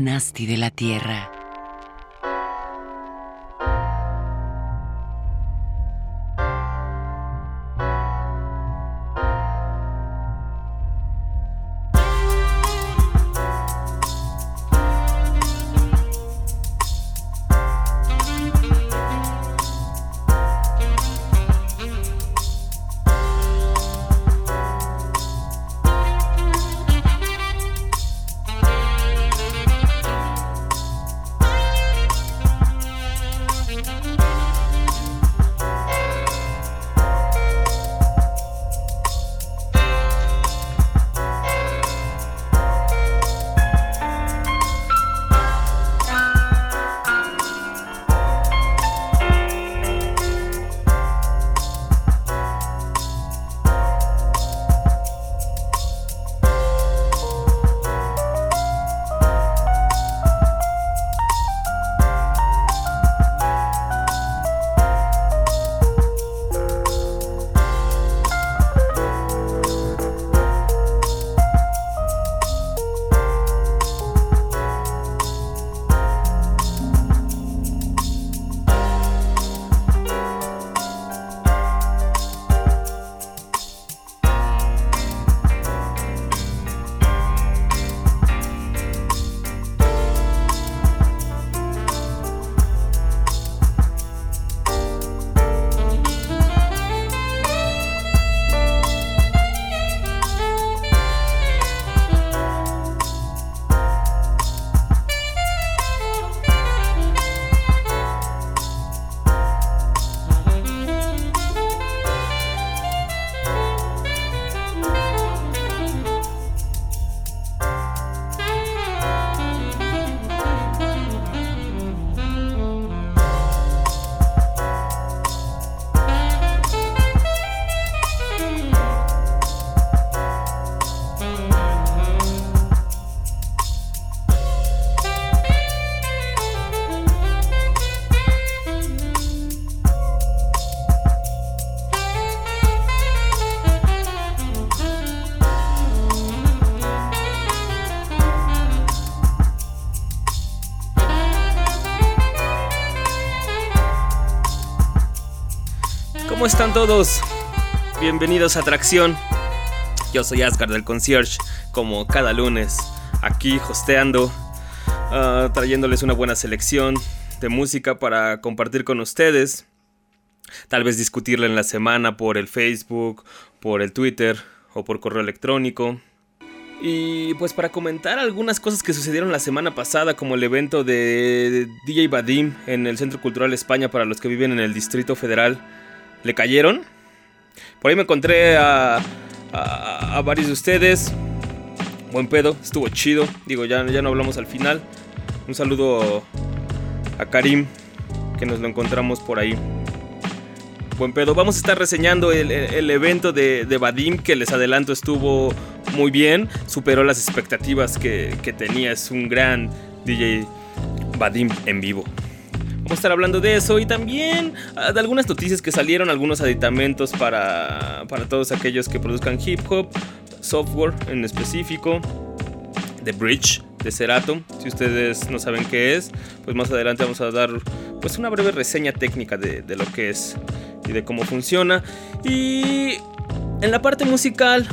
Nasty de la Tierra. Están todos? Bienvenidos a Atracción. Yo soy Asgard del Concierge, como cada lunes, aquí hosteando, ah, trayéndoles una buena selección de música para compartir con ustedes. Tal vez discutirla en la semana por el Facebook, por el Twitter o por correo electrónico. Y pues para comentar algunas cosas que sucedieron la semana pasada, como el evento de DJ Badim en el Centro Cultural España para los que viven en el Distrito Federal le cayeron. Por ahí me encontré a, varios de ustedes. Buen pedo, estuvo chido. Digo, ya, ya no hablamos al final. Un saludo a Karim, que nos lo encontramos por ahí. Buen pedo. Vamos a estar reseñando el, evento de, de, Vadim, que les adelanto estuvo muy bien. Superó las expectativas que, que tenía. Es un gran DJ Vadim en vivo. A estar hablando de eso y también ah, de algunas noticias que salieron, algunos aditamentos para, para todos aquellos que produzcan hip hop, software en específico, The Bridge de Cerato. Si ustedes no saben qué es, pues más adelante vamos a dar pues una breve reseña técnica de, de lo que es y de cómo funciona. Y en la parte musical,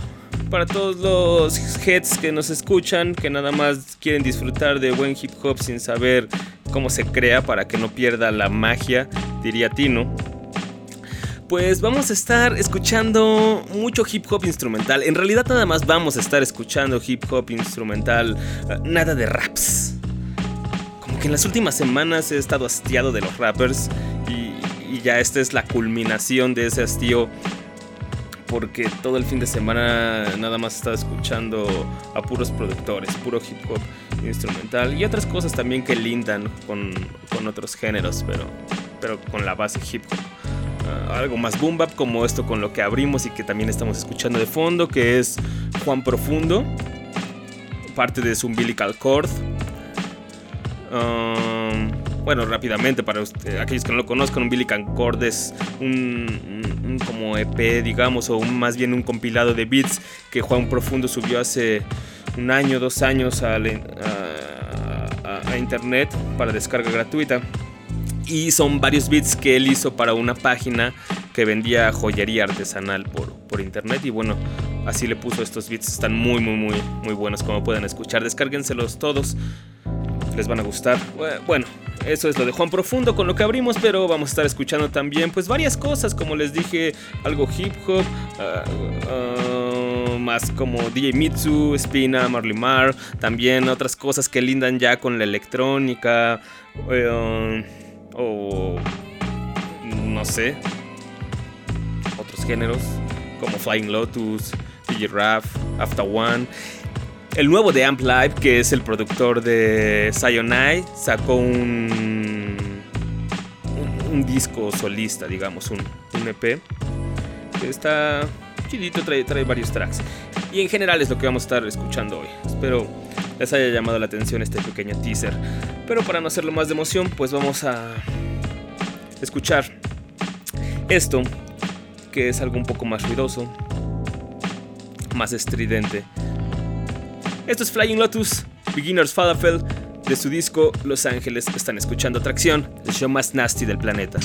para todos los heads que nos escuchan, que nada más quieren disfrutar de buen hip hop sin saber cómo se crea para que no pierda la magia, diría Tino. Pues vamos a estar escuchando mucho hip hop instrumental. En realidad nada más vamos a estar escuchando hip hop instrumental, eh, nada de raps. Como que en las últimas semanas he estado hastiado de los rappers y, ya esta es la culminación de ese hastío porque todo el fin de semana nada más estaba escuchando a puros productores, puro hip hop instrumental y otras cosas también que lindan con, otros géneros, pero, pero con la base hip hop. Ah, algo más boom como esto con lo que abrimos y que también estamos escuchando de fondo, que es Juan Profundo, parte de su Umbilical Cord. Um, bueno, rápidamente, para aquellos que no lo conozcan, un Billy Cord es un, como EP, digamos, o más bien un compilado de beats que Juan Profundo subió hace un año, dos años a, internet para descarga gratuita. Y son varios bits que él hizo para una página que vendía joyería artesanal por, por internet. Y bueno, así le puso estos bits. Están muy, muy, muy, muy buenos como pueden escuchar. Descárguenselos todos. Les van a gustar. Bueno, eso es lo de Juan Profundo con lo que abrimos, pero vamos a estar escuchando también pues varias cosas, como les dije, algo hip hop, ah, ah, más como DJ Mitsu, Spina, Marley Mar, también otras cosas que lindan ya con la electrónica, eh, o no sé, otros géneros como Flying Lotus, DJ Rap, After One. El nuevo de Amp Live, que es el productor de Sayonai, sacó un, disco solista, digamos, un, EP. Que está chidito, trae, trae varios tracks. Y en general es lo que vamos a estar escuchando hoy. Espero les haya llamado la atención este pequeño teaser. Pero para no hacerlo más de emoción, pues vamos a escuchar esto, que es algo un poco más ruidoso, más estridente esto es Flying Lotus, Beginner's Falafel, de su disco Los Ángeles. Están escuchando Atracción, el show más nasty del planeta.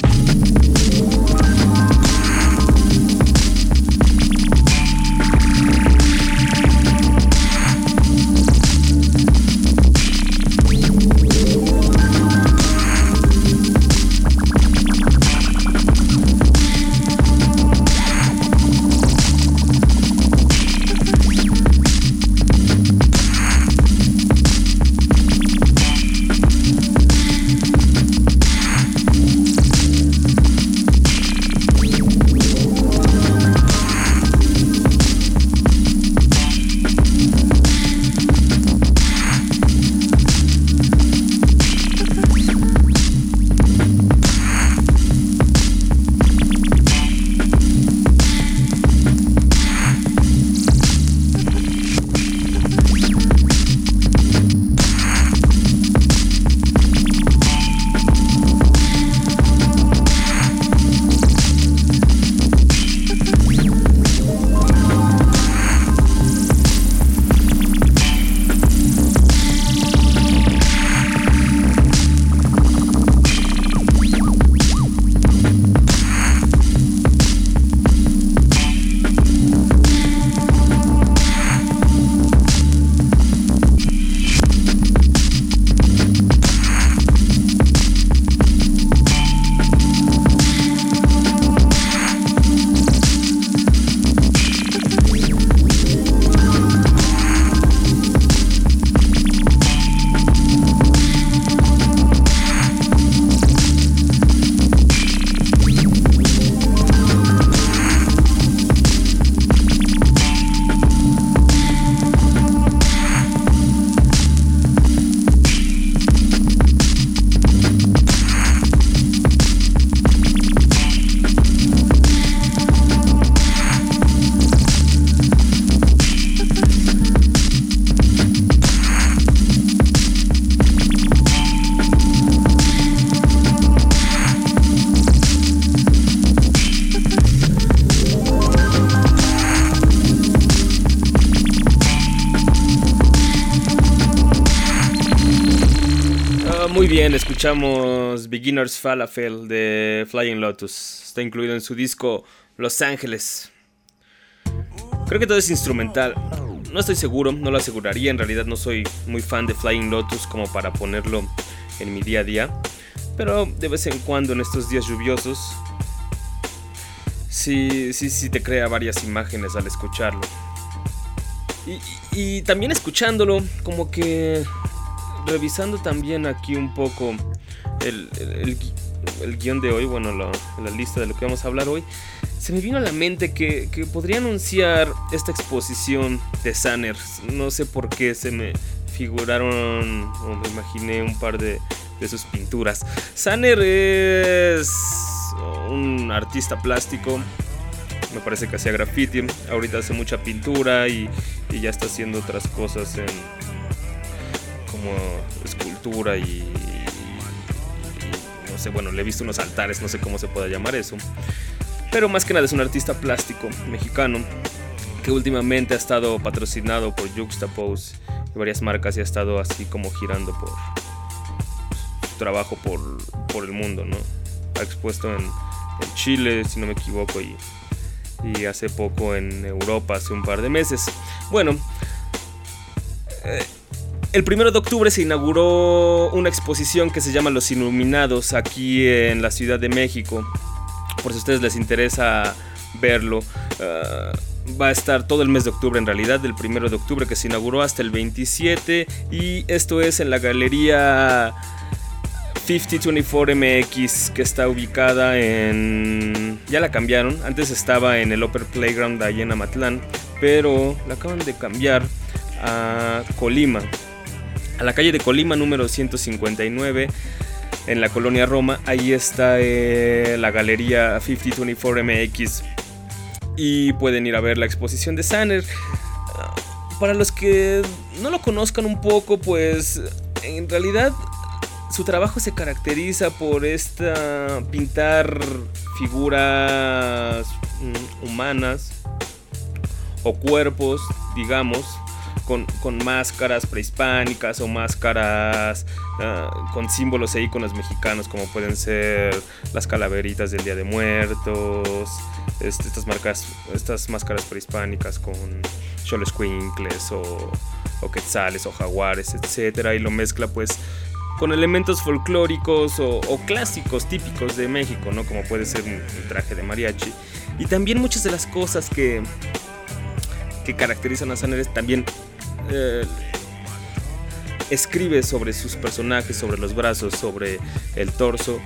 Escuchamos Beginner's Falafel de Flying Lotus. Está incluido en su disco Los Ángeles. Creo que todo es instrumental. No estoy seguro, no lo aseguraría. En realidad no soy muy fan de Flying Lotus como para ponerlo en mi día a día. Pero de vez en cuando en estos días lluviosos, sí, sí, sí te crea varias imágenes al escucharlo. y también escuchándolo, como que revisando también aquí un poco el, el, guion de hoy, bueno, la, lista de lo que vamos a hablar hoy, se me vino a la mente que, que podría anunciar esta exposición de Sanner. No sé por qué se me figuraron o me imaginé un par de, de sus pinturas. Sanner es un artista plástico. Me parece que hacía graffiti. Ahorita hace mucha pintura y, y ya está haciendo otras cosas en, como escultura y, no sé, bueno, le he visto unos altares, no sé cómo se pueda llamar eso. Pero más que nada es un artista plástico mexicano. que últimamente ha estado patrocinado por Juxtapose y varias marcas y ha estado así como girando por su trabajo por, por el mundo, ¿no? Ha expuesto en, Chile, si no me equivoco, y, y hace poco en Europa, hace un par de meses. Bueno, eh, el primero de octubre se inauguró una exposición que se llama Los Iluminados aquí en la Ciudad de México. Por si a ustedes les interesa verlo. Ah, va a estar todo el mes de octubre en realidad, del primero de octubre que se inauguró hasta el 27 y esto es en la galería 5024MX que está ubicada en... ya la cambiaron, antes estaba en el Upper Playground de ahí en pero la acaban de cambiar a Colima, a la calle de Colima número 159 en la colonia Roma, ahí está eh, la galería 5024MX y pueden ir a ver la exposición de Sanner. Para los que no lo conozcan un poco, pues en realidad su trabajo se caracteriza por esta pintar figuras mm, humanas o cuerpos, digamos, con, máscaras prehispánicas o máscaras ah, con símbolos e iconos mexicanos como pueden ser las calaveritas del Día de Muertos, este, estas, marcas, estas máscaras prehispánicas con cholescuincles o, o quetzales o jaguares, etc. Y lo mezcla pues con elementos folclóricos o, clásicos típicos de México, ¿no? Como puede ser un, traje de mariachi. Y también muchas de las cosas que, que caracterizan a Saneres también eh, escribe sobre sus personajes, sobre los brazos, sobre el torso,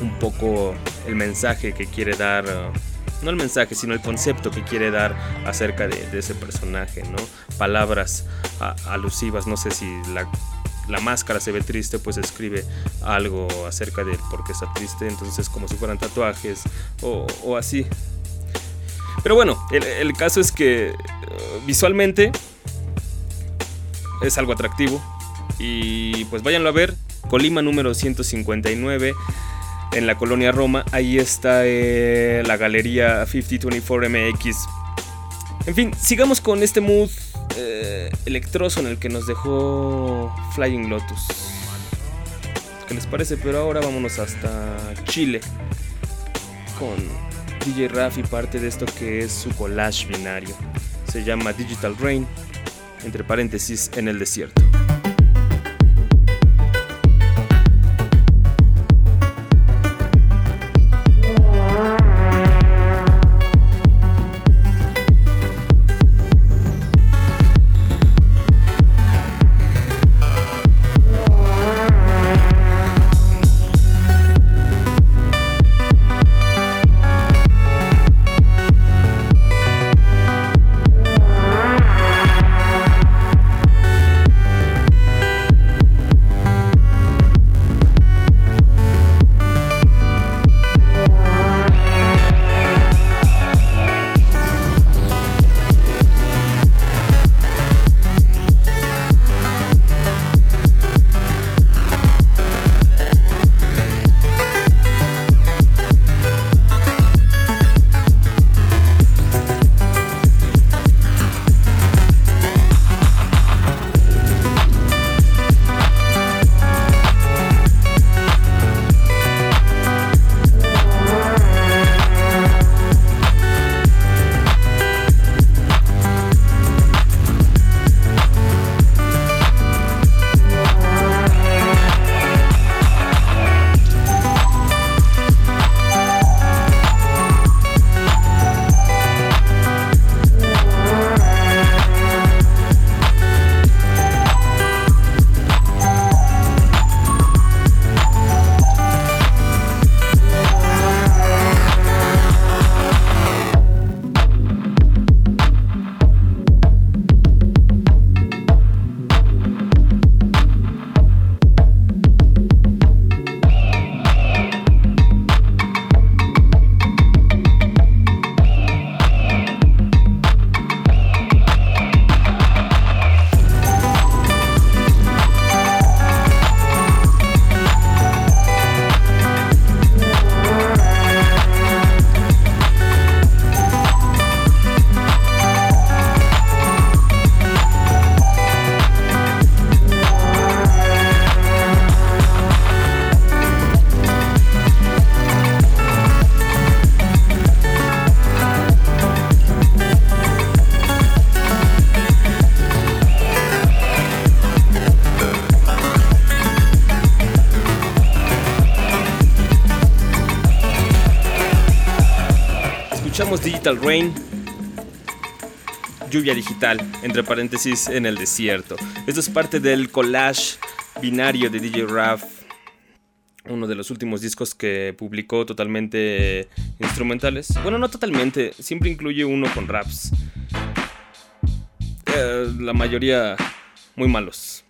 un poco el mensaje que quiere dar, eh, no el mensaje, sino el concepto que quiere dar acerca de, ese personaje, ¿no? Palabras alusivas, no sé si la, máscara se ve triste, pues escribe algo acerca de por qué está triste, entonces como si fueran tatuajes o, así. Pero bueno, el, caso es que eh, visualmente es algo atractivo. Y pues váyanlo a ver. Colima número 159 en la colonia Roma. Ahí está eh, la galería 5024MX. En fin, sigamos con este mood eh, electroso en el que nos dejó Flying Lotus. ¿Qué les parece? Pero ahora vámonos hasta Chile con DJ Rafi, parte de esto que es su collage binario. Se llama Digital Rain entre paréntesis, en el desierto. Digital Rain, lluvia digital, entre paréntesis, en el desierto. Esto es parte del collage binario de DJ Raf, uno de los últimos discos que publicó totalmente instrumentales. Bueno, no totalmente, siempre incluye uno con raps. Eh, la mayoría muy malos.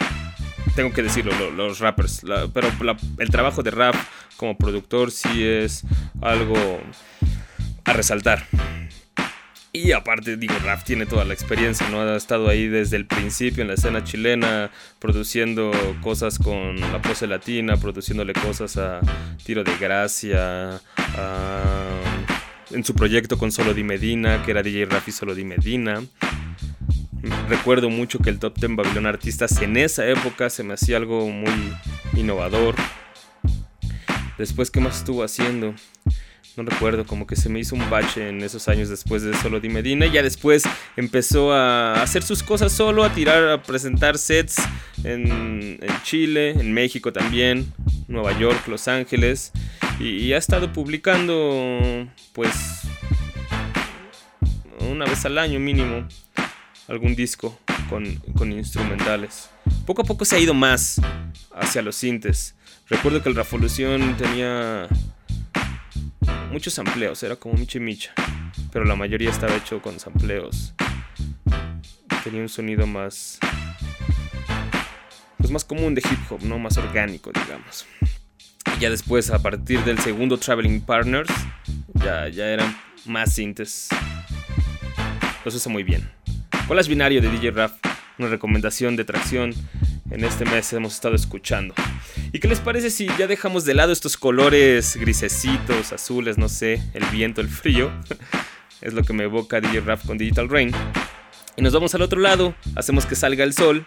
Tengo que decirlo, los rappers. pero el trabajo de rap como productor sí es algo a resaltar. Y aparte, digo, Rap tiene toda la experiencia, ¿no? Ha estado ahí desde el principio en la escena chilena, produciendo cosas con la pose latina, produciéndole cosas a Tiro de Gracia, en su proyecto con Solo Di Medina, que era DJ Rap y Solo Di Medina. Recuerdo mucho que el Top Ten Babilón Artistas en esa época se me hacía algo muy innovador. Después, ¿qué más estuvo haciendo? No recuerdo, como que se me hizo un bache en esos años después de Solo Di Medina. Y ya después empezó a hacer sus cosas solo, a tirar, a presentar sets en, Chile, en México también, Nueva York, Los Ángeles. Y, ha estado publicando, pues, una vez al año mínimo, algún disco con, con instrumentales. Poco a poco se ha ido más hacia los sintes. Recuerdo que el Revolución tenía muchos sampleos, era como Micha y Micha, pero la mayoría estaba hecho con sampleos. Tenía un sonido más pues más común de hip hop, no más orgánico, digamos. Y ya después a partir del segundo Traveling Partners ya ya eran más sintes. Los usa muy bien. Colas binario de DJ Raf, una recomendación de tracción en este mes hemos estado escuchando. ¿Y qué les parece si ya dejamos de lado estos colores grisecitos, azules, no sé, el viento, el frío? es lo que me evoca DJ con Digital Rain. Y nos vamos al otro lado, hacemos que salga el sol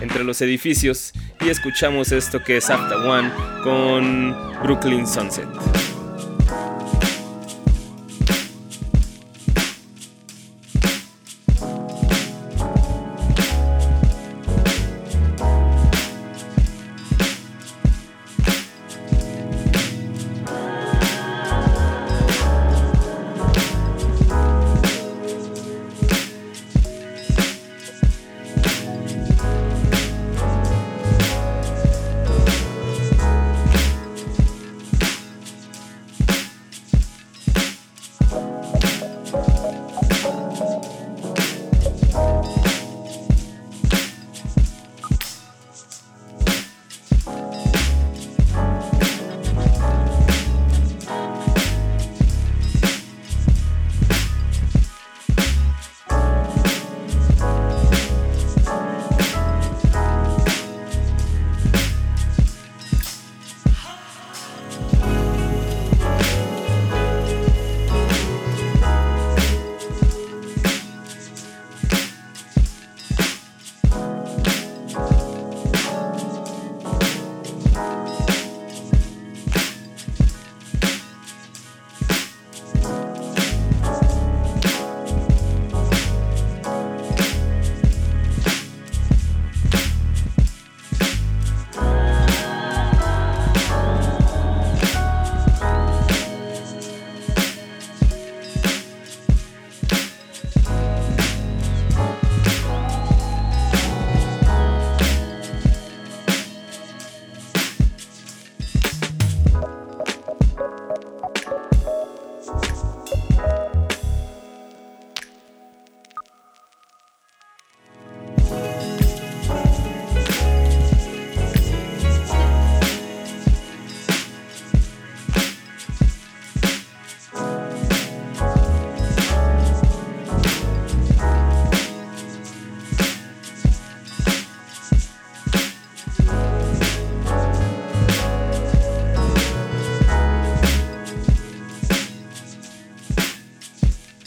entre los edificios y escuchamos esto que es After One con Brooklyn Sunset.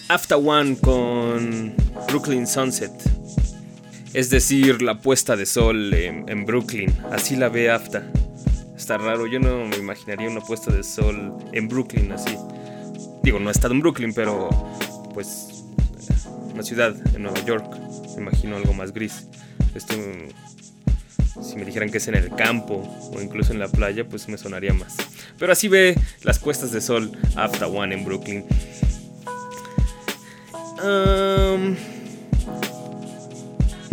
After One con Brooklyn Sunset. Es decir, la puesta de sol en, Brooklyn. Así la ve Afta. Está raro, yo no me imaginaría una puesta de sol en Brooklyn así. Digo, no he estado en Brooklyn, pero pues una ciudad en Nueva York. Me imagino algo más gris. Esto Si me dijeran que es en el campo o incluso en la playa, pues me sonaría más. Pero así ve las puestas de sol After One en Brooklyn.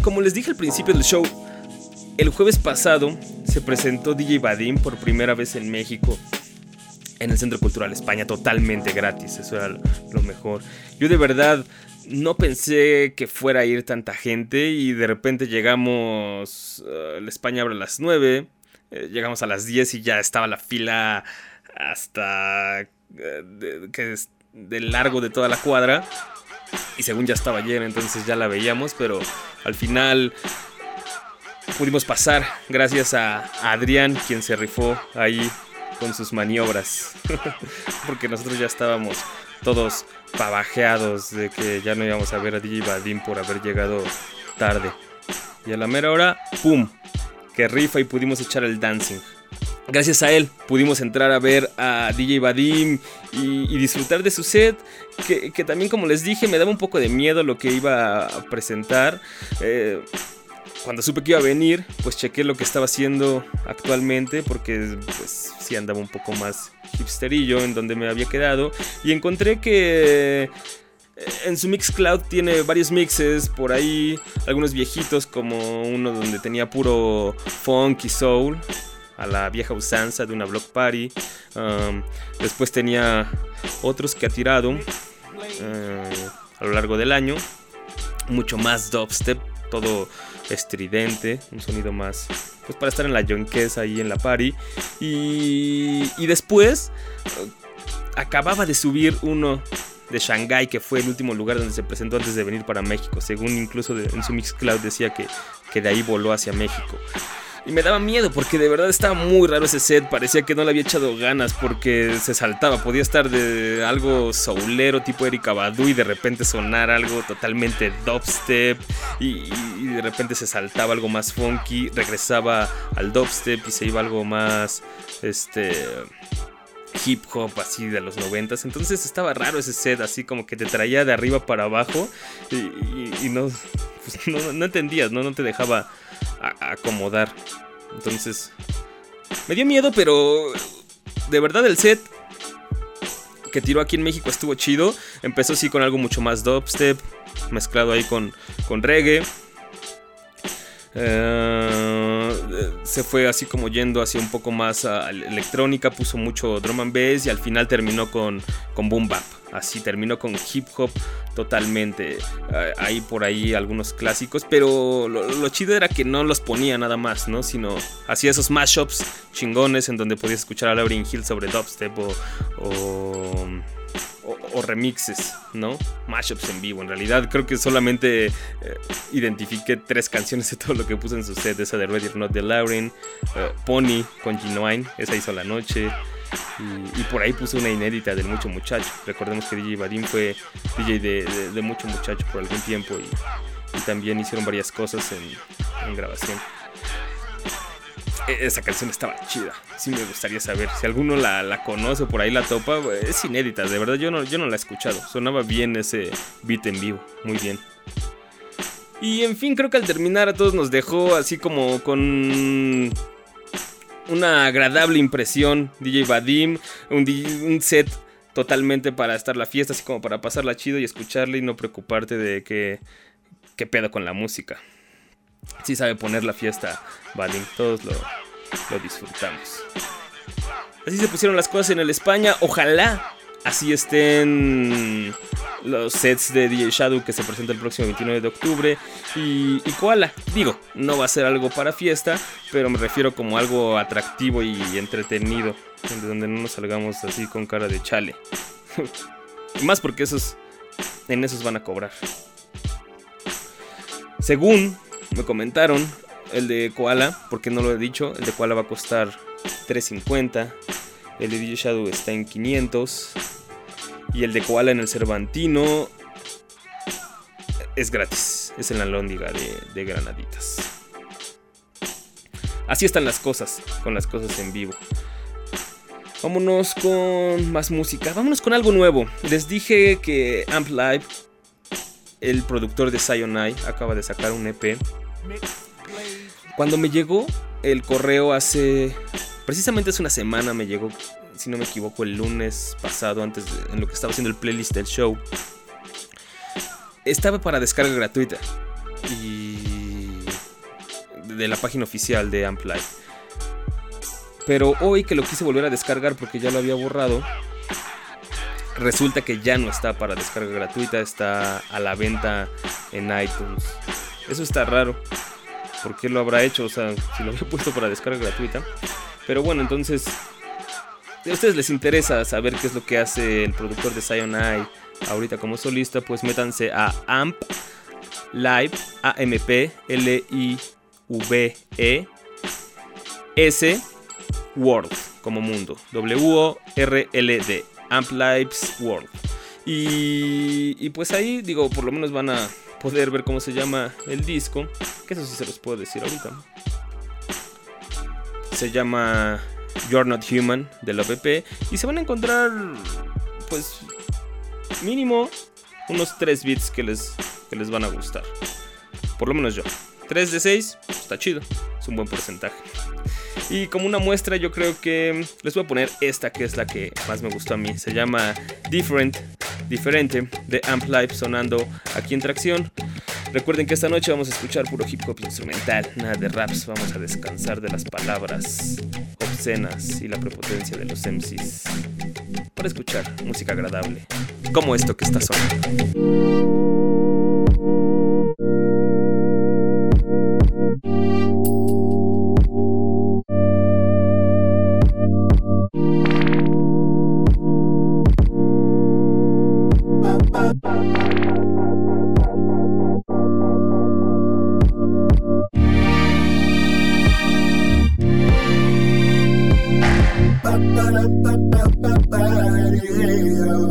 Como les dije al principio del show, el jueves pasado se presentó DJ Vadim por primera vez en México en el Centro Cultural España totalmente gratis, eso era lo mejor. Yo de verdad no pensé que fuera a ir tanta gente y de repente llegamos, uh, la España abre a las 9, eh, llegamos a las 10 y ya estaba la fila hasta eh, que es del largo de toda la cuadra y según ya estaba llena, entonces ya la veíamos, pero al final pudimos pasar gracias a Adrián, quien se rifó ahí con sus maniobras. Porque nosotros ya estábamos todos pavajeados de que ya no íbamos a ver a DJ Vadim por haber llegado tarde. Y a la mera hora, ¡pum! Que rifa y pudimos echar el dancing. Gracias a él pudimos entrar a ver a DJ Vadim y, disfrutar de su set, que, también como les dije me daba un poco de miedo lo que iba a presentar. Eh, cuando supe que iba a venir, pues chequé lo que estaba haciendo actualmente porque pues sí andaba un poco más hipsterillo en donde me había quedado y encontré que eh, en su Mixcloud tiene varios mixes por ahí, algunos viejitos como uno donde tenía puro funk y soul a la vieja usanza de una block party. Después tenía otros que ha tirado uh, a lo largo del año, mucho más dubstep, todo estridente, un sonido más, pues para estar en la yonquesa ahí en la party. Y, y después eh, acababa de subir uno de Shanghai, que fue el último lugar donde se presentó antes de venir para México. Según incluso en su Mixcloud decía que, que de ahí voló hacia México. Y me daba miedo porque de verdad estaba muy raro ese set. Parecía que no le había echado ganas porque se saltaba. Podía estar de algo soulero tipo Erika Badu y de repente sonar algo totalmente dubstep. Y, de repente se saltaba algo más funky. Regresaba al dubstep y se iba algo más. Este hip hop así de los noventas. Entonces estaba raro ese set, así como que te traía de arriba para abajo y, no, pues no, no, entendías, ¿no? no te dejaba acomodar. Entonces, me dio miedo, pero de verdad el set que tiró aquí en México estuvo chido. Empezó así con algo mucho más dubstep, mezclado ahí con, con reggae. Eh, se fue así como yendo hacia un poco más a electrónica, puso mucho drum and bass y al final terminó con, con boom bap. Así terminó con hip hop totalmente. Hay por ahí algunos clásicos, pero lo, chido era que no los ponía nada más, ¿no? Sino hacía esos mashups chingones en donde podías escuchar a Lauryn Hill sobre dubstep o, remixes, ¿no? Mashups en vivo. En realidad creo que solamente eh, identifiqué tres canciones de todo lo que puse en su set. Esa de Ready or Not de Lauren, eh, Pony con Genuine, esa hizo la noche. Y, por ahí puse una inédita del Mucho Muchacho. Recordemos que DJ Vadim fue DJ de, Mucho Muchacho por algún tiempo y, también hicieron varias cosas en grabación. E-, esa canción estaba chida. Sí me gustaría saber. Si alguno la, conoce por ahí la topa, es inédita. De verdad, yo no, yo no la he escuchado. Sonaba bien ese beat en vivo. Muy bien. Y en fin, creo que al terminar a todos nos dejó así como con una agradable impresión. DJ Vadim, un, un set totalmente para estar la fiesta, así como para pasarla chido y escucharle y no preocuparte de que, qué pedo con la música sí sabe poner la fiesta Vadim. Todos lo, disfrutamos. Así se pusieron las cosas en el España. Ojalá así estén los sets de DJ Shadow que se presenta el próximo 29 de octubre. Y, y Koala, digo, no va a ser algo para fiesta, pero me refiero como algo atractivo y entretenido. Donde no nos salgamos así con cara de chale. más porque esos, en esos van a cobrar. Según me comentaron el de Koala, porque no lo he dicho, el de Koala va a costar 350, el de DJ Shadow está en 500 y el de Koala en el Cervantino es gratis, es en la lóndiga de, granaditas. Así están las cosas, con las cosas en vivo. Vámonos con más música, vámonos con algo nuevo. Les dije que Amp Live, el productor de Eye acaba de sacar un EP Cuando me llegó el correo hace... Precisamente hace una semana me llegó, si no me equivoco, el lunes pasado, antes en lo que estaba haciendo el playlist del show. Estaba para descarga gratuita. Y... De la página oficial de Amplife. Pero hoy que lo quise volver a descargar porque ya lo había borrado, resulta que ya no está para descarga gratuita, está a la venta en iTunes. Eso está raro. ¿Por qué lo habrá hecho? O sea, si lo había puesto para descarga gratuita. Pero bueno, entonces, si a ustedes les interesa saber qué es lo que hace el productor de Eye ahorita como solista, pues métanse a AMP Live, A-M-P, L-I-V-E, S, World, como mundo, W-O-R-L-D. Amp Lives World. Y, pues ahí, digo, por lo menos van a poder ver cómo se llama el disco. Que eso sí se los puedo decir ahorita. Se llama You're Not Human del OPP. Y se van a encontrar, pues, mínimo unos 3 bits que les, que les van a gustar. Por lo menos yo. 3 de 6, está chido. Es un buen porcentaje. Y como una muestra yo creo que les voy a poner esta que es la que más me gustó a mí. Se llama Different, diferente, de Amp Life sonando aquí en tracción. Recuerden que esta noche vamos a escuchar puro hip hop instrumental, nada de raps, vamos a descansar de las palabras obscenas y la prepotencia de los MCs. Para escuchar música agradable, como esto que está sonando. ba da ba ba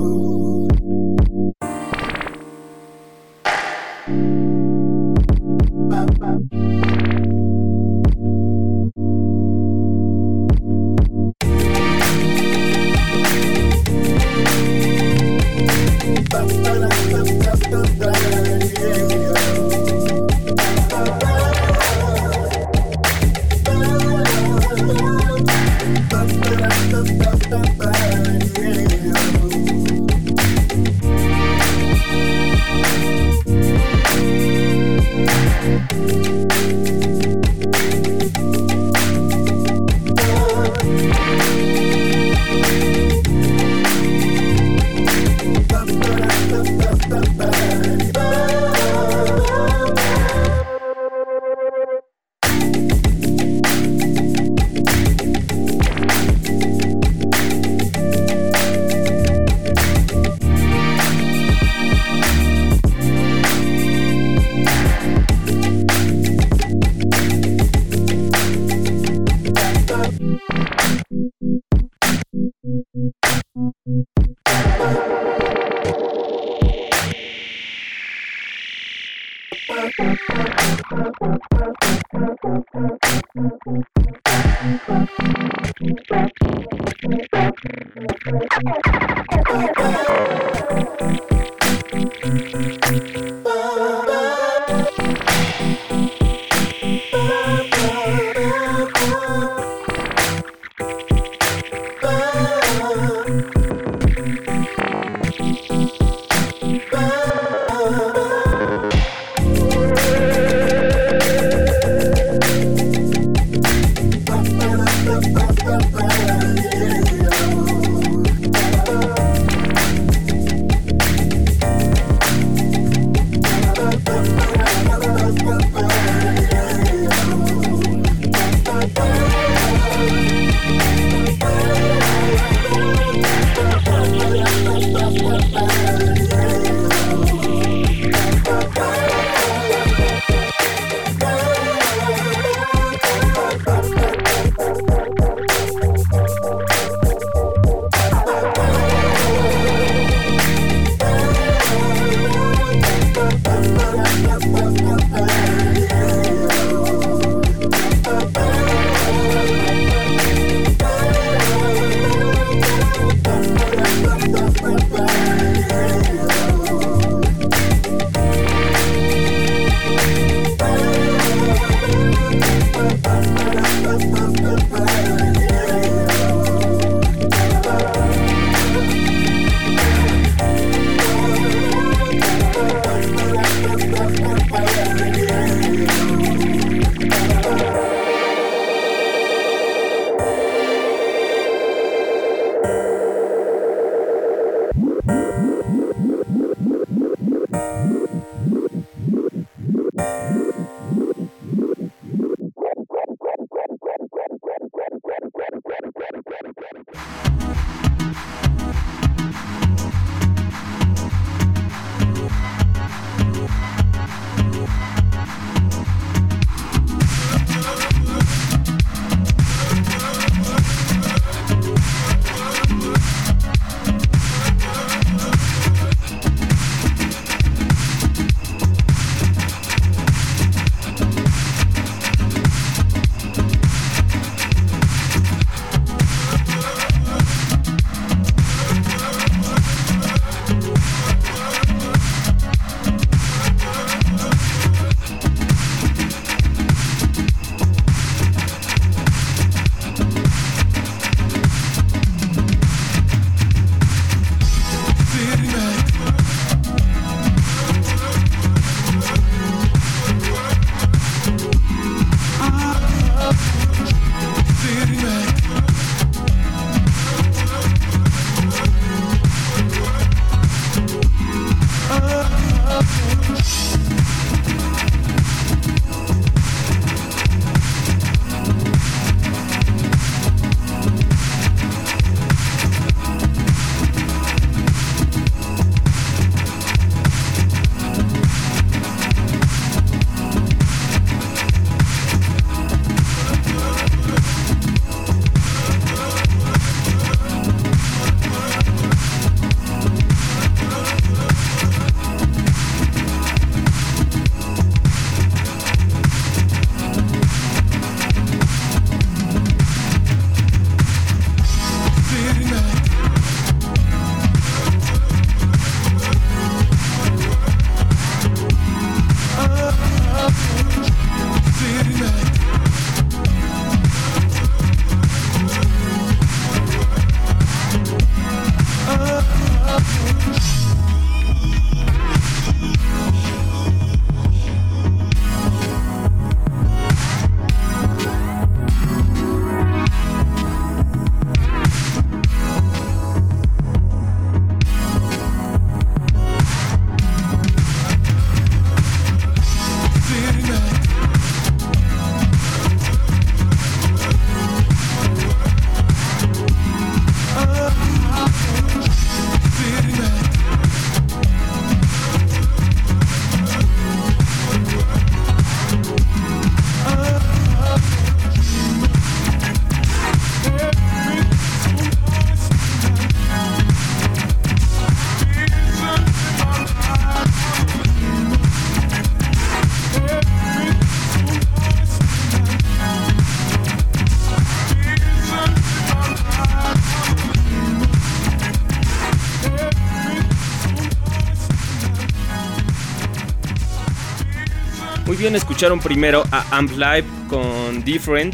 escucharon primero a Amp Live con Different,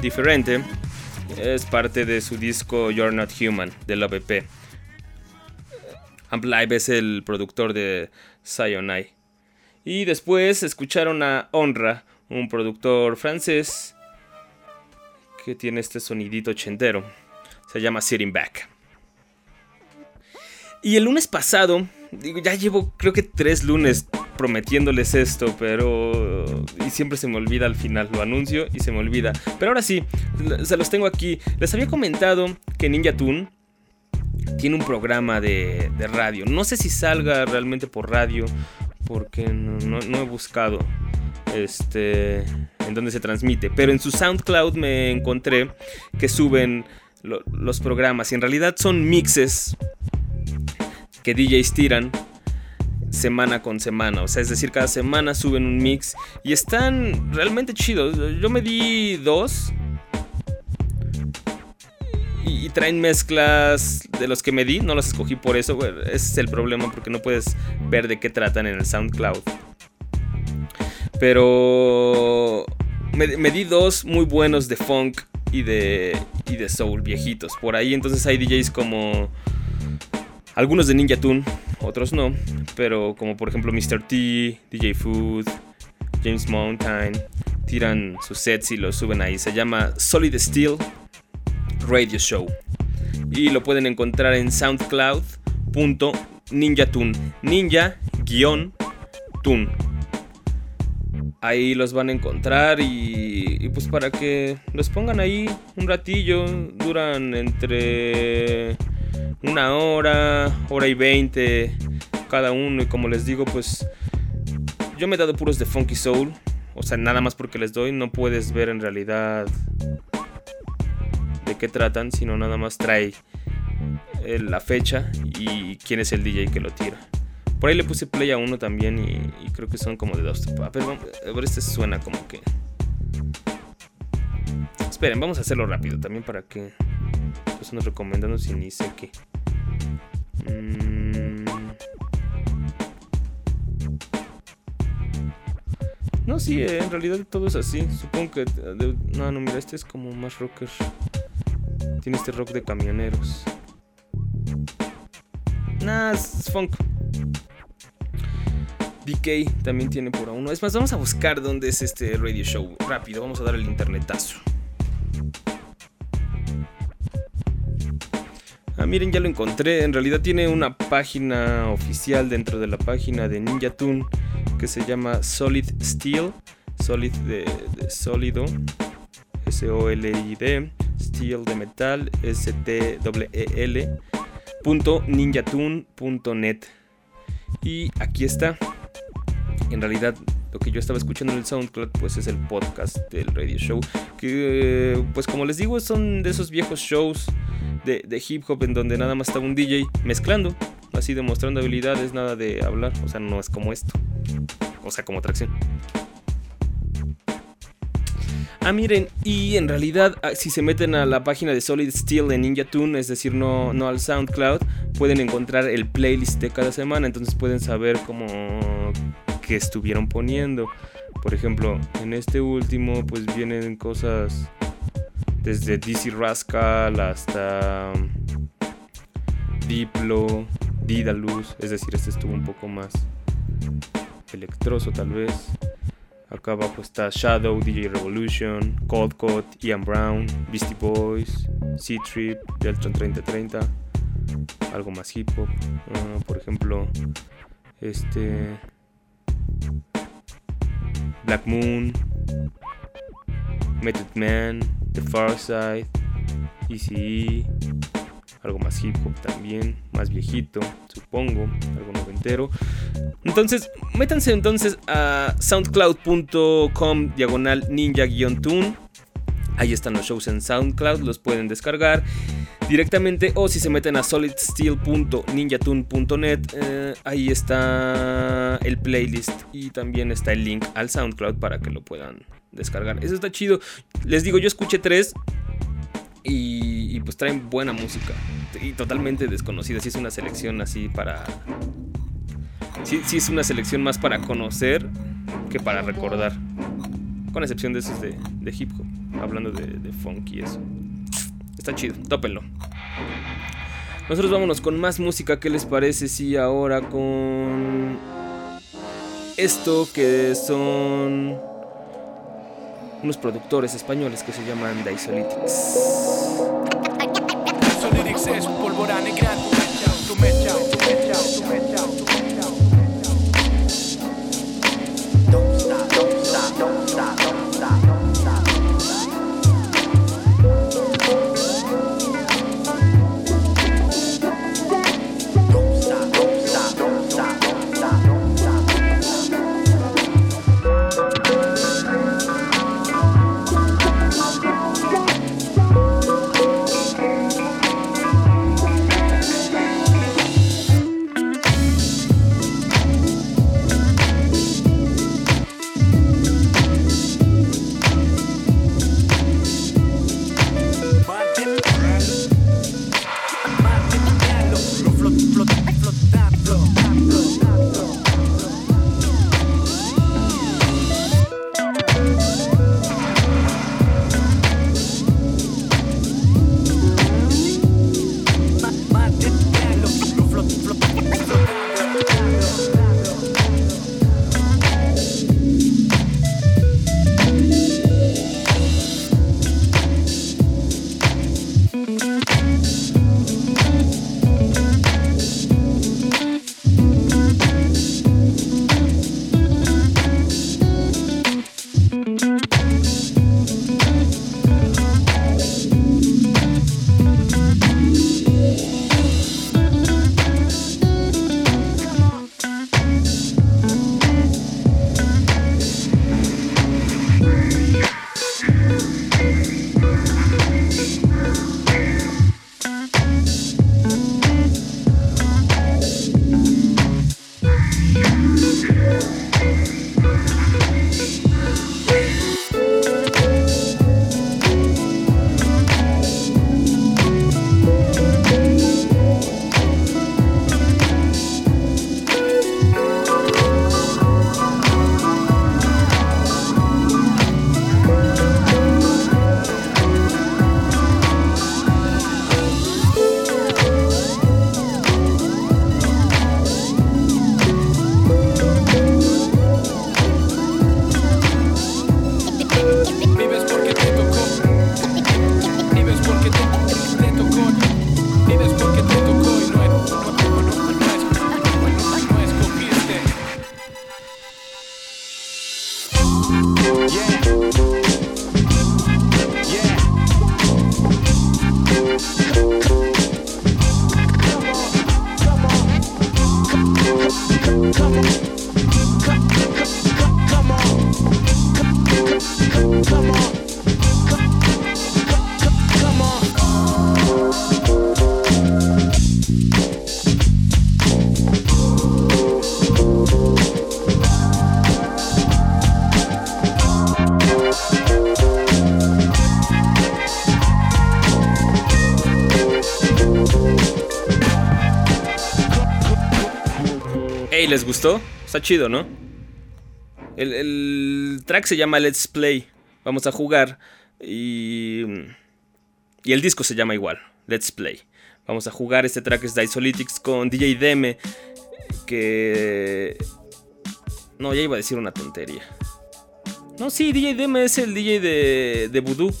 Diferente. Es parte de su disco You're Not Human, del OVP. Amp Live es el productor de Sayonai. Y después escucharon a Honra, un productor francés que tiene este sonidito ochentero. Se llama Sitting Back. Y el lunes pasado, digo, ya llevo creo que tres lunes prometiéndoles esto, pero... Y siempre se me olvida al final, lo anuncio y se me olvida. Pero ahora sí, se los tengo aquí. Les había comentado que Ninja Tune tiene un programa de, radio. No sé si salga realmente por radio, porque no, he buscado este, en dónde se transmite. Pero en su SoundCloud me encontré que suben los programas y en realidad son mixes que DJs tiran semana con semana. O sea, es decir, cada semana suben un mix y están realmente chidos. Yo me di dos. Y, traen mezclas de los que me di. No los escogí por eso. ese es el problema porque no puedes ver de qué tratan en el SoundCloud. Pero me, di dos muy buenos de funk y de, y de soul viejitos. Por ahí entonces hay DJs como algunos de Ninja Tune, otros no, pero como por ejemplo Mr. T, DJ Food, James Mountain, tiran sus sets y los suben ahí. Se llama Solid Steel Radio Show. Y lo pueden encontrar en soundcloud.ninjatune. Ninja-tune. Ahí los van a encontrar y, y, pues para que los pongan ahí un ratillo. Duran entre una hora, hora y veinte cada uno. Y como les digo, pues yo me he dado puros de Funky Soul. O sea, nada más porque les doy, no puedes ver en realidad de qué tratan, sino nada más trae eh, la fecha y quién es el DJ que lo tira. Por ahí le puse play a uno también y, creo que son como de dos. A ver, a ver, este suena como que... Esperen, vamos a hacerlo rápido también para que... Pues nos recomendando si ni sé qué. Mm. No, sí, eh, en realidad todo es así. Supongo que. no, no, mira, este es como más rocker. Tiene este rock de camioneros. Nah, es funk. DK también tiene por uno. Es más, vamos a buscar dónde es este radio show. Rápido, vamos a dar el internetazo. Ah, miren, ya lo encontré. En realidad tiene una página oficial dentro de la página de Ninja Tune que se llama Solid Steel. Solid de, sólido. S-O-L-I-D. Steel de metal. Punto ninjatune.net. Y aquí está. En realidad lo que yo estaba escuchando en el SoundCloud pues es el podcast del radio show que pues como les digo son de esos viejos shows de, hip hop en donde nada más está un DJ mezclando, así demostrando habilidades, nada de hablar, o sea, no es como esto, o sea, como tracción. Ah, miren, y en realidad, ah, si se meten a la página de Solid Steel en Ninja Tune, es decir, no, no al SoundCloud, pueden encontrar el playlist de cada semana, entonces pueden saber cómo que estuvieron poniendo. Por ejemplo, en este último, pues vienen cosas desde DC Rascal hasta um, Diplo, Didalus, es decir, este estuvo un poco más electroso tal vez. Acá abajo está Shadow, DJ Revolution, Cold Cut, Ian Brown, Beastie Boys, C-Trip, Deltron 3030, algo más hip hop, ah, por ejemplo, este Black Moon, Method Man, The Far Side, Easy, algo más hip hop también, más viejito, supongo, algo noventero. Entonces, métanse entonces a soundcloud.com diagonal ninja-tune. Ahí están los shows en SoundCloud, los pueden descargar directamente o si se meten a solidsteel.ninjatune.net, eh, ahí está el playlist y también está el link al SoundCloud para que lo puedan descargar. Eso está chido. Les digo, yo escuché tres y, pues traen buena música y totalmente desconocida. Si es una selección así para... Si es una selección más para conocer que para recordar. Con excepción de esos de, de hip hop, hablando de, de funk y eso. Está chido, tópenlo. Nosotros vámonos con más música. ¿Qué les parece si ahora con esto que son unos productores españoles que se llaman Disolytics? Disolytics es pólvora negra, ¿les gustó? Está chido, ¿no? El, track se llama Let's Play. Vamos a jugar. Y. Y el disco se llama igual. Let's Play. Vamos a jugar. Este track es Disolytics con DJ Deme. Que. No, ya iba a decir una tontería. No, sí, DJ Deme es el DJ de, de Voodoo.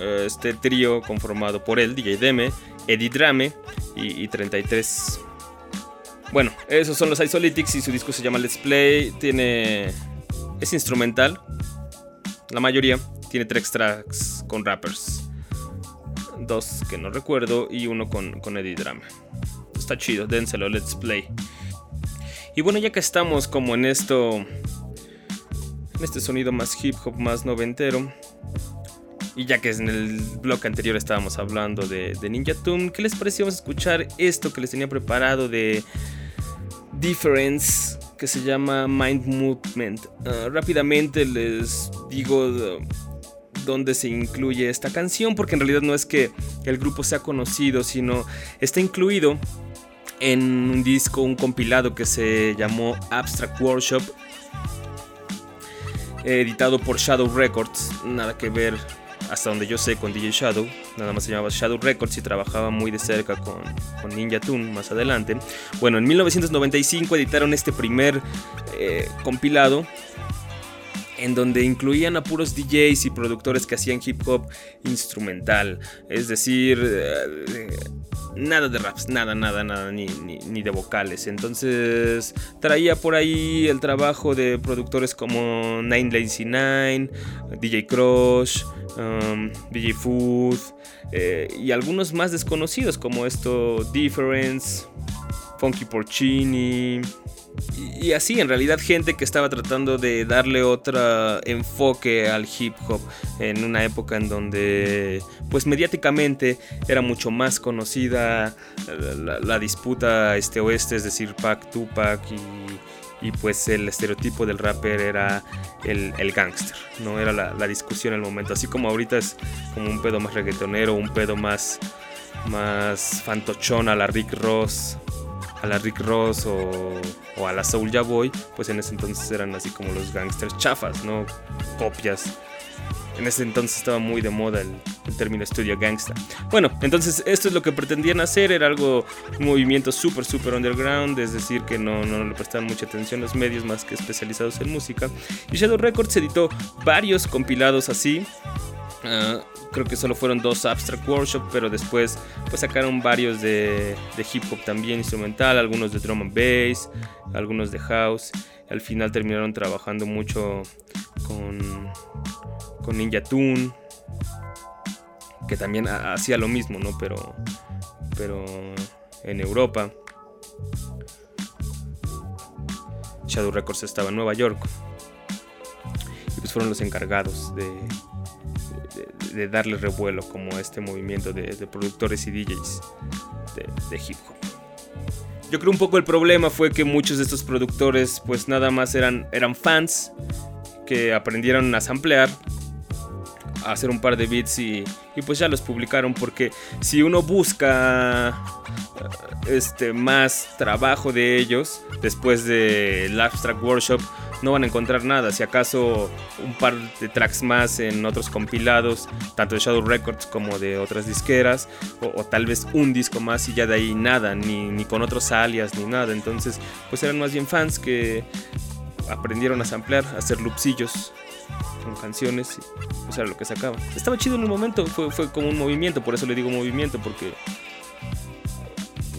Eh, Este trío conformado por él, DJ Deme, Eddie Drame y, y 33. Bueno, esos son los Isolytics y su disco se llama Let's Play. Tiene. Es instrumental. La mayoría. Tiene tres tracks con rappers. Dos que no recuerdo y uno con, con Eddie Drama. Está chido, dénselo, Let's Play. Y bueno, ya que estamos como en esto. En este sonido más hip hop, más noventero. Y ya que en el bloque anterior estábamos hablando de, de Ninja Tune, ¿qué les pareció escuchar esto que les tenía preparado de Difference, que se llama Mind Movement? Ah, rápidamente les digo de- dónde se incluye esta canción, porque en realidad no es que el grupo sea conocido, sino está incluido en un disco, un compilado que se llamó Abstract Workshop editado por Shadow Records, nada que ver hasta donde yo sé con DJ Shadow, nada más se llamaba Shadow Records y trabajaba muy de cerca con, Ninja Tune más adelante. Bueno, en 1995 editaron este primer eh, compilado en donde incluían a puros DJs y productores que hacían hip hop instrumental, es decir, eh, nada de raps, nada, nada, nada, ni, ni, de vocales. Entonces traía por ahí el trabajo de productores como Nine Lazy Nine, DJ Crush, um, DJ Food eh, y algunos más desconocidos como esto Difference, Funky Porcini. Y, así, en realidad, gente que estaba tratando de darle otro enfoque al hip hop en una época en donde, pues mediáticamente, era mucho más conocida la, disputa este-oeste, es decir, Pac, Tupac y, y pues el estereotipo del rapper era el, el gangster, ¿no? Era la, la, discusión en el momento. Así como ahorita es como un pedo más reggaetonero, un pedo más, más fantochón a la Rick Ross, a la Rick Ross o, o a la Soulja Boy, pues en ese entonces eran así como los gangsters chafas, ¿no? Copias. En ese entonces estaba muy de moda el, el término estudio gangsta. Bueno, entonces esto es lo que pretendían hacer, era algo, un movimiento súper, súper underground, es decir, que no, no le prestaban mucha atención los medios más que especializados en música. Y Shadow Records editó varios compilados así. Uh, creo que solo fueron dos Abstract Workshop, pero después pues sacaron varios de, de, hip hop también instrumental, algunos de drum and bass, algunos de house. Al final terminaron trabajando mucho con, con Ninja Tune, que también hacía lo mismo, ¿no? Pero, pero en Europa. Shadow Records estaba en Nueva York. Y pues fueron los encargados de, de, darle revuelo como este movimiento de, productores y DJs de, hip hop. Yo creo un poco el problema fue que muchos de estos productores pues nada más eran, eran fans que aprendieron a samplear, a hacer un par de beats y, y pues ya los publicaron porque si uno busca este más trabajo de ellos después del Abstract Workshop no van a encontrar nada. Si acaso un par de tracks más en otros compilados, tanto de Shadow Records como de otras disqueras, o, tal vez un disco más y ya de ahí nada, ni, ni, con otros alias ni nada. Entonces, pues eran más bien fans que aprendieron a samplear, a hacer loopsillos con canciones y pues era lo que sacaban. Estaba chido en un momento, fue, fue como un movimiento, por eso le digo movimiento, porque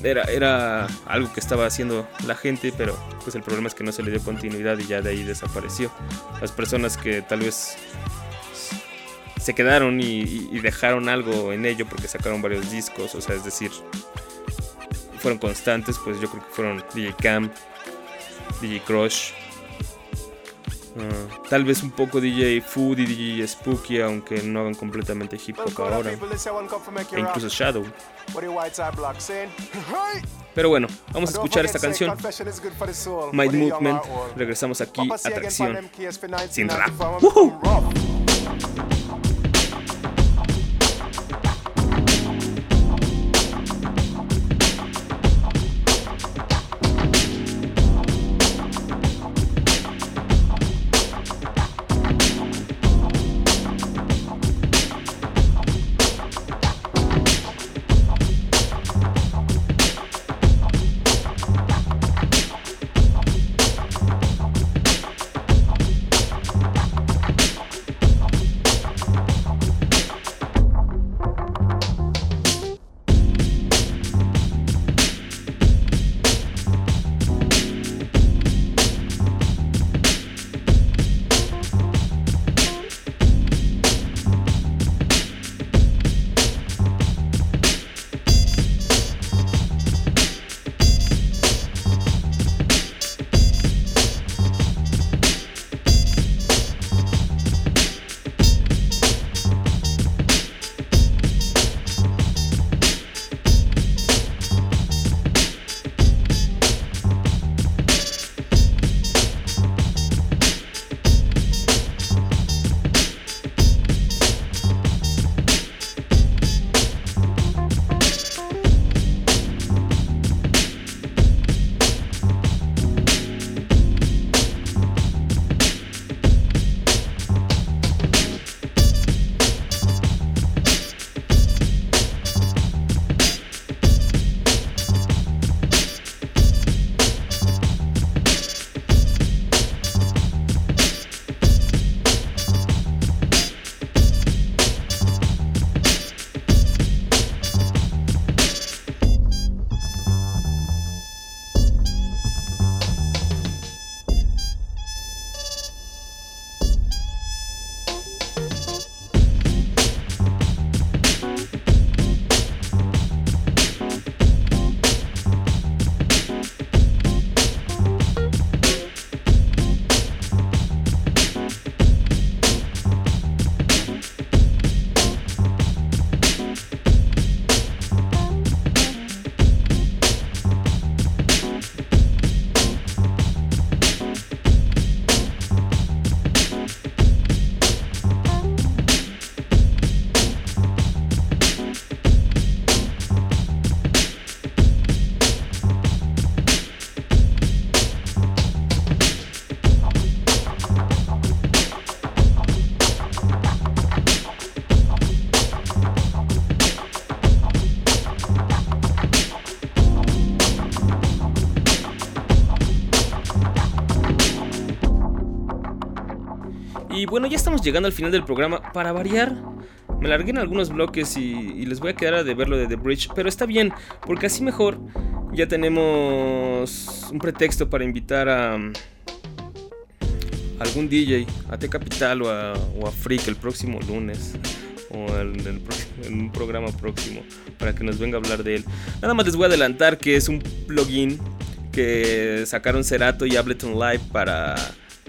era, era algo que estaba haciendo la gente, pero pues el problema es que no se le dio continuidad y ya de ahí desapareció. Las personas que tal vez se quedaron y, y dejaron algo en ello porque sacaron varios discos, o sea, es decir, fueron constantes, pues yo creo que fueron DJ Cam, DJ Crush, Uh, tal vez un poco DJ Food y DJ Spooky, aunque no hagan completamente hip hop ahora. E incluso Shadow. Pero bueno, vamos a escuchar esta canción. Mind Movement. Regresamos aquí a Tracción. Sin rap. Y llegando al final del programa. Para variar, me largué en algunos bloques y, les voy a quedar a de verlo de The Bridge. Pero está bien, porque así mejor ya tenemos un pretexto para invitar a algún DJ, a T Capital o a, o Freak el próximo lunes o en, en un programa próximo para que nos venga a hablar de él. Nada más les voy a adelantar que es un plugin que sacaron Cerato y Ableton Live para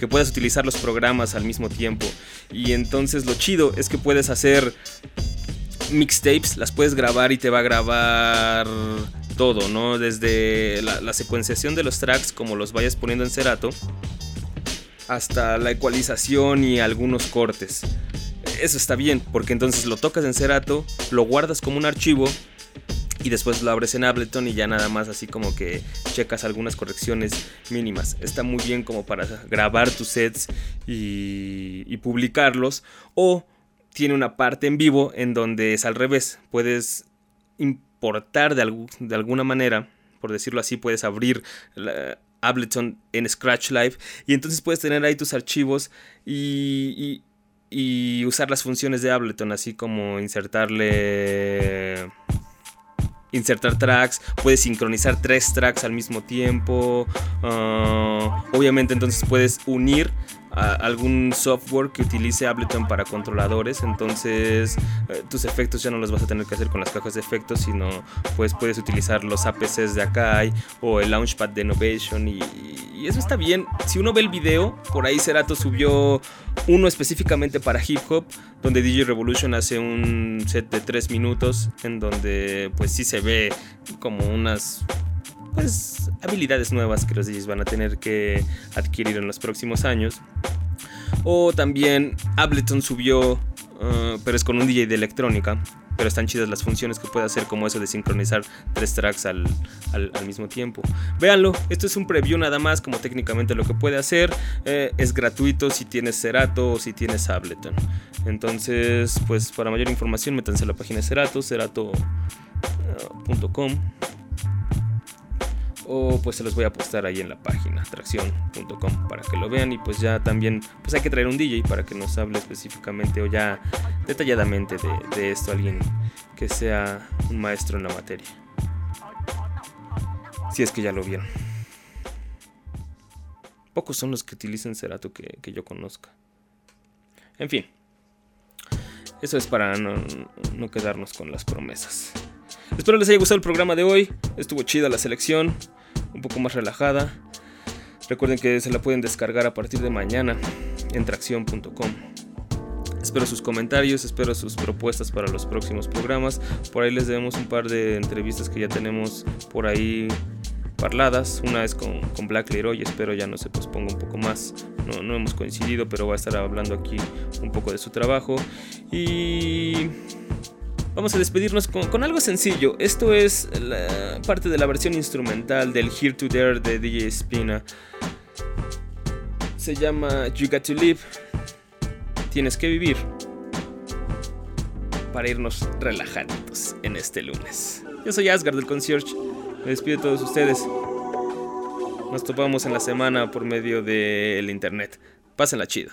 que puedas utilizar los programas al mismo tiempo. Y entonces lo chido es que puedes hacer mixtapes, las puedes grabar y te va a grabar todo, ¿no? Desde la, la secuenciación de los tracks, como los vayas poniendo en Cerato, hasta la ecualización y algunos cortes. Eso está bien, porque entonces lo tocas en Cerato, lo guardas como un archivo y después lo abres en Ableton y ya nada más así como que checas algunas correcciones mínimas. Está muy bien como para grabar tus sets y, y publicarlos. O tiene una parte en vivo en donde es al revés. Puedes importar de, algu- de alguna manera, por decirlo así, puedes abrir Ableton en Scratch Live y entonces puedes tener ahí tus archivos y, y- y usar las funciones de Ableton, así como insertarle insertar tracks, puedes sincronizar tres tracks al mismo tiempo. ah, obviamente entonces puedes unir algún software que utilice Ableton para controladores. Entonces eh, tus efectos ya no los vas a tener que hacer con las cajas de efectos, sino pues puedes utilizar los APCs de Akai o el Launchpad de Innovation y, y eso está bien. Si uno ve el video, por ahí Cerato subió uno específicamente para hip hop, donde DJ Revolution hace un set de 3 minutos, en donde pues sí se ve como unas pues habilidades nuevas que los DJs van a tener que adquirir en los próximos años. O también Ableton subió, uh, pero es con un DJ de electrónica. Pero están chidas las funciones que puede hacer, como eso de sincronizar tres tracks al, al- mismo tiempo. Véanlo, esto es un preview nada más, como técnicamente lo que puede hacer. Eh, es gratuito si tienes Cerato o si tienes Ableton. Entonces, pues para mayor información, métanse a la página de Cerato, cerato.com o pues se los voy a postar ahí en la página tracción.com para que lo vean. Y pues ya también pues hay que traer un DJ para que nos hable específicamente o ya detalladamente de, esto alguien que sea un maestro en la materia. Si es que ya lo vieron. Pocos son los que utilizan Cerato que, que yo conozca. En fin. Eso es para no, no quedarnos con las promesas. Espero les haya gustado el programa de hoy. Estuvo chida la selección, un poco más relajada. Recuerden que se la pueden descargar a partir de mañana en tracción.com. Espero sus comentarios, espero sus propuestas para los próximos programas. Por ahí les debemos un par de entrevistas que ya tenemos por ahí parladas. Una es con, con Black Leroy, espero ya no se posponga un poco más. No, no hemos coincidido, pero va a estar hablando aquí un poco de su trabajo. Y Vamos a despedirnos con, algo sencillo. Esto es la parte de la versión instrumental del Here to There de DJ Spina. Se llama You Got to Live. Tienes que vivir. Para irnos relajaditos en este lunes. Yo soy Asgard del Concierge. Me despido de todos ustedes. Nos topamos en la semana por medio del internet. Pásenla chido.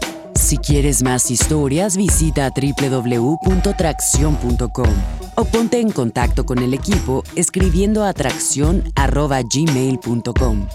Si quieres más historias, visita www.tracción.com o ponte en contacto con el equipo escribiendo a tracción.gmail.com.